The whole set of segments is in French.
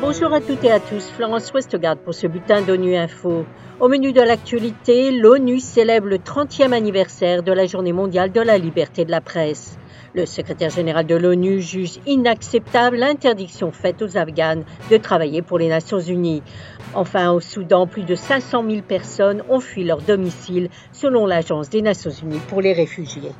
Bonjour à toutes et à tous, Florence Westgard pour ce bulletin d'ONU Info. Au menu de l'actualité, l'ONU célèbre le 30e anniversaire de la Journée mondiale de la liberté de la presse. Le secrétaire général de l'ONU juge inacceptable l'interdiction faite aux Afghanes de travailler pour les Nations Unies. Enfin, au Soudan, plus de 500 000 personnes ont fui leur domicile selon l'Agence des Nations Unies pour les réfugiés.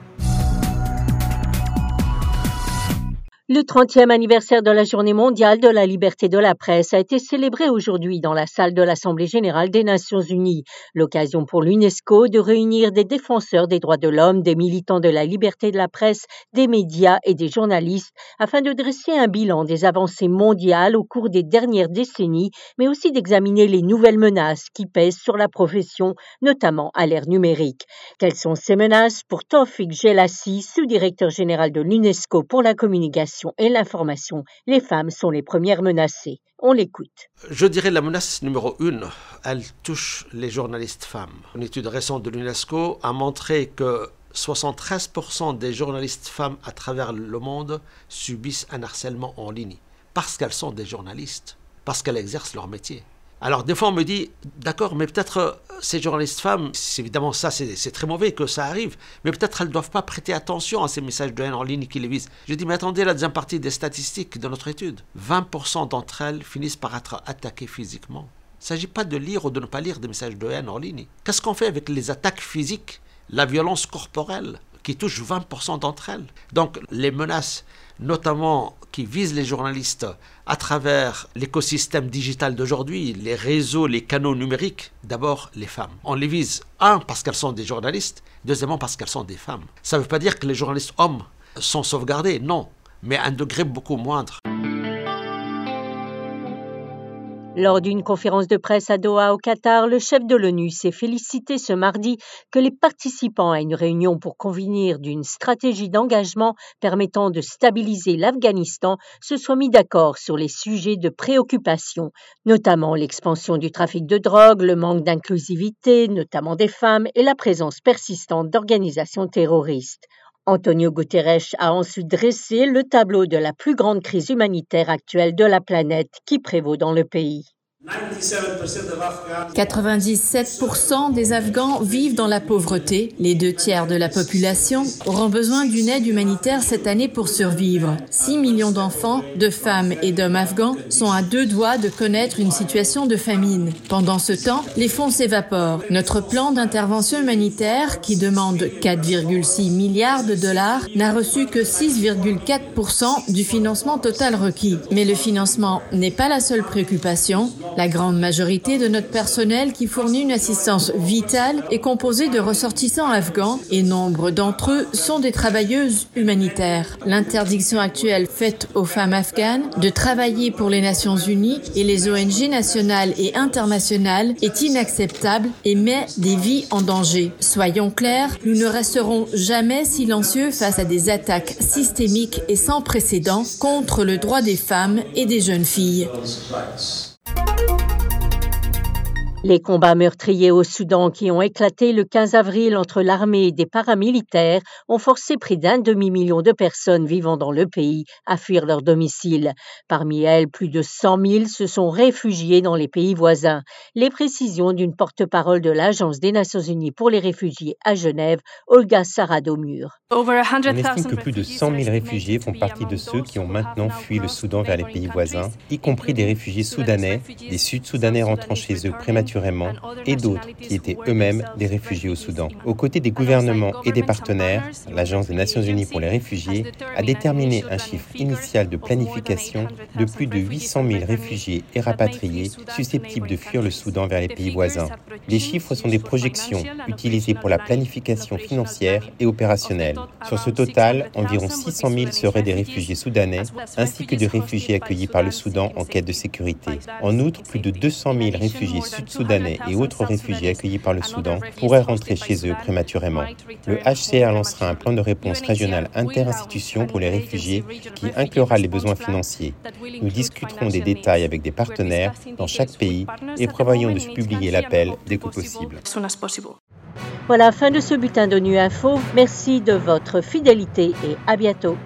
Le 30e anniversaire de la Journée mondiale de la liberté de la presse a été célébré aujourd'hui dans la salle de l'Assemblée générale des Nations unies, l'occasion pour l'UNESCO de réunir des défenseurs des droits de l'homme, des militants de la liberté de la presse, des médias et des journalistes afin de dresser un bilan des avancées mondiales au cours des dernières décennies, mais aussi d'examiner les nouvelles menaces qui pèsent sur la profession, notamment à l'ère numérique. Quelles sont ces menaces pour Tofik Gelassi, sous-directeur général de l'UNESCO pour la communication? Et l'information. Les femmes sont les premières menacées. On l'écoute. Je dirais la menace numéro une, elle touche les journalistes femmes. Une étude récente de l'UNESCO a montré que 73% des journalistes femmes à travers le monde subissent un harcèlement en ligne parce qu'elles sont des journalistes, parce qu'elles exercent leur métier. Alors des fois on me dit, d'accord, mais peut-être euh, ces journalistes femmes, évidemment ça c'est très mauvais que ça arrive, mais peut-être elles ne doivent pas prêter attention à ces messages de haine en ligne qui les visent. Je dis, mais attendez la deuxième partie des statistiques de notre étude. 20% d'entre elles finissent par être attaquées physiquement. Il ne s'agit pas de lire ou de ne pas lire des messages de haine en ligne. Qu'est-ce qu'on fait avec les attaques physiques, la violence corporelle? Qui touche 20% d'entre elles Donc les menaces notamment qui visent les journalistes à travers l'écosystème digital d'aujourd'hui, les réseaux, les canaux numériques, d'abord les femmes. On les vise, un, parce qu'elles sont des journalistes, deuxièmement, parce qu'elles sont des femmes. Ça ne veut pas dire que les journalistes hommes sont sauvegardés, non, mais à un degré beaucoup moindre. Lors d'une conférence de presse à Doha au Qatar, le chef de l'ONU s'est félicité ce mardi que les participants à une réunion pour convenir d'une stratégie d'engagement permettant de stabiliser l'Afghanistan se soient mis d'accord sur les sujets de préoccupation, notamment l'expansion du trafic de drogue, le manque d'inclusivité, notamment des femmes, et la présence persistante d'organisations terroristes. Antonio Guterres a ensuite dressé le tableau de la plus grande crise humanitaire actuelle de la planète qui prévaut dans le pays. 97% des Afghans vivent dans la pauvreté. Les deux tiers de la population auront besoin d'une aide humanitaire cette année pour survivre. 6 millions d'enfants, de femmes et d'hommes afghans sont à deux doigts de connaître une situation de famine. Pendant ce temps, les fonds s'évaporent. Notre plan d'intervention humanitaire, qui demande 4,6 milliards de dollars, n'a reçu que 6,4% du financement total requis. Mais le financement n'est pas la seule préoccupation. La grande majorité de notre personnel qui fournit une assistance vitale est composée de ressortissants afghans et nombre d'entre eux sont des travailleuses humanitaires. L'interdiction actuelle faite aux femmes afghanes de travailler pour les Nations Unies et les ONG nationales et internationales est inacceptable et met des vies en danger. Soyons clairs, nous ne resterons jamais silencieux face à des attaques systémiques et sans précédent contre le droit des femmes et des jeunes filles. Les combats meurtriers au Soudan qui ont éclaté le 15 avril entre l'armée et des paramilitaires ont forcé près d'un demi-million de personnes vivant dans le pays à fuir leur domicile. Parmi elles, plus de 100 000 se sont réfugiés dans les pays voisins. Les précisions d'une porte-parole de l'Agence des Nations Unies pour les réfugiés à Genève, Olga Saradomur. On estime que plus de 100 000 réfugiés font partie de ceux qui ont maintenant fui le Soudan vers les pays voisins, y compris des réfugiés soudanais, des Sud-Soudanais rentrant chez eux prématurément et d'autres qui étaient eux-mêmes des réfugiés au Soudan. Aux côtés des gouvernements et des partenaires, l'Agence des Nations Unies pour les réfugiés a déterminé un chiffre initial de planification de plus de 800 000 réfugiés et rapatriés susceptibles de fuir le Soudan vers les pays voisins. Les chiffres sont des projections utilisées pour la planification financière et opérationnelle. Sur ce total, environ 600 000 seraient des réfugiés soudanais ainsi que des réfugiés accueillis par le Soudan en quête de sécurité. En outre, plus de 200 000 réfugiés sud-soudanais et autres réfugiés accueillis par le Soudan pourraient rentrer chez eux prématurément. Le HCR lancera un plan de réponse régional inter-institutions pour les réfugiés qui inclura les besoins financiers. Nous discuterons des détails avec des partenaires dans chaque pays et prévoyons de publier l'appel dès que possible. Voilà, fin de ce bulletin d'ONU Info. Merci de votre fidélité et à bientôt.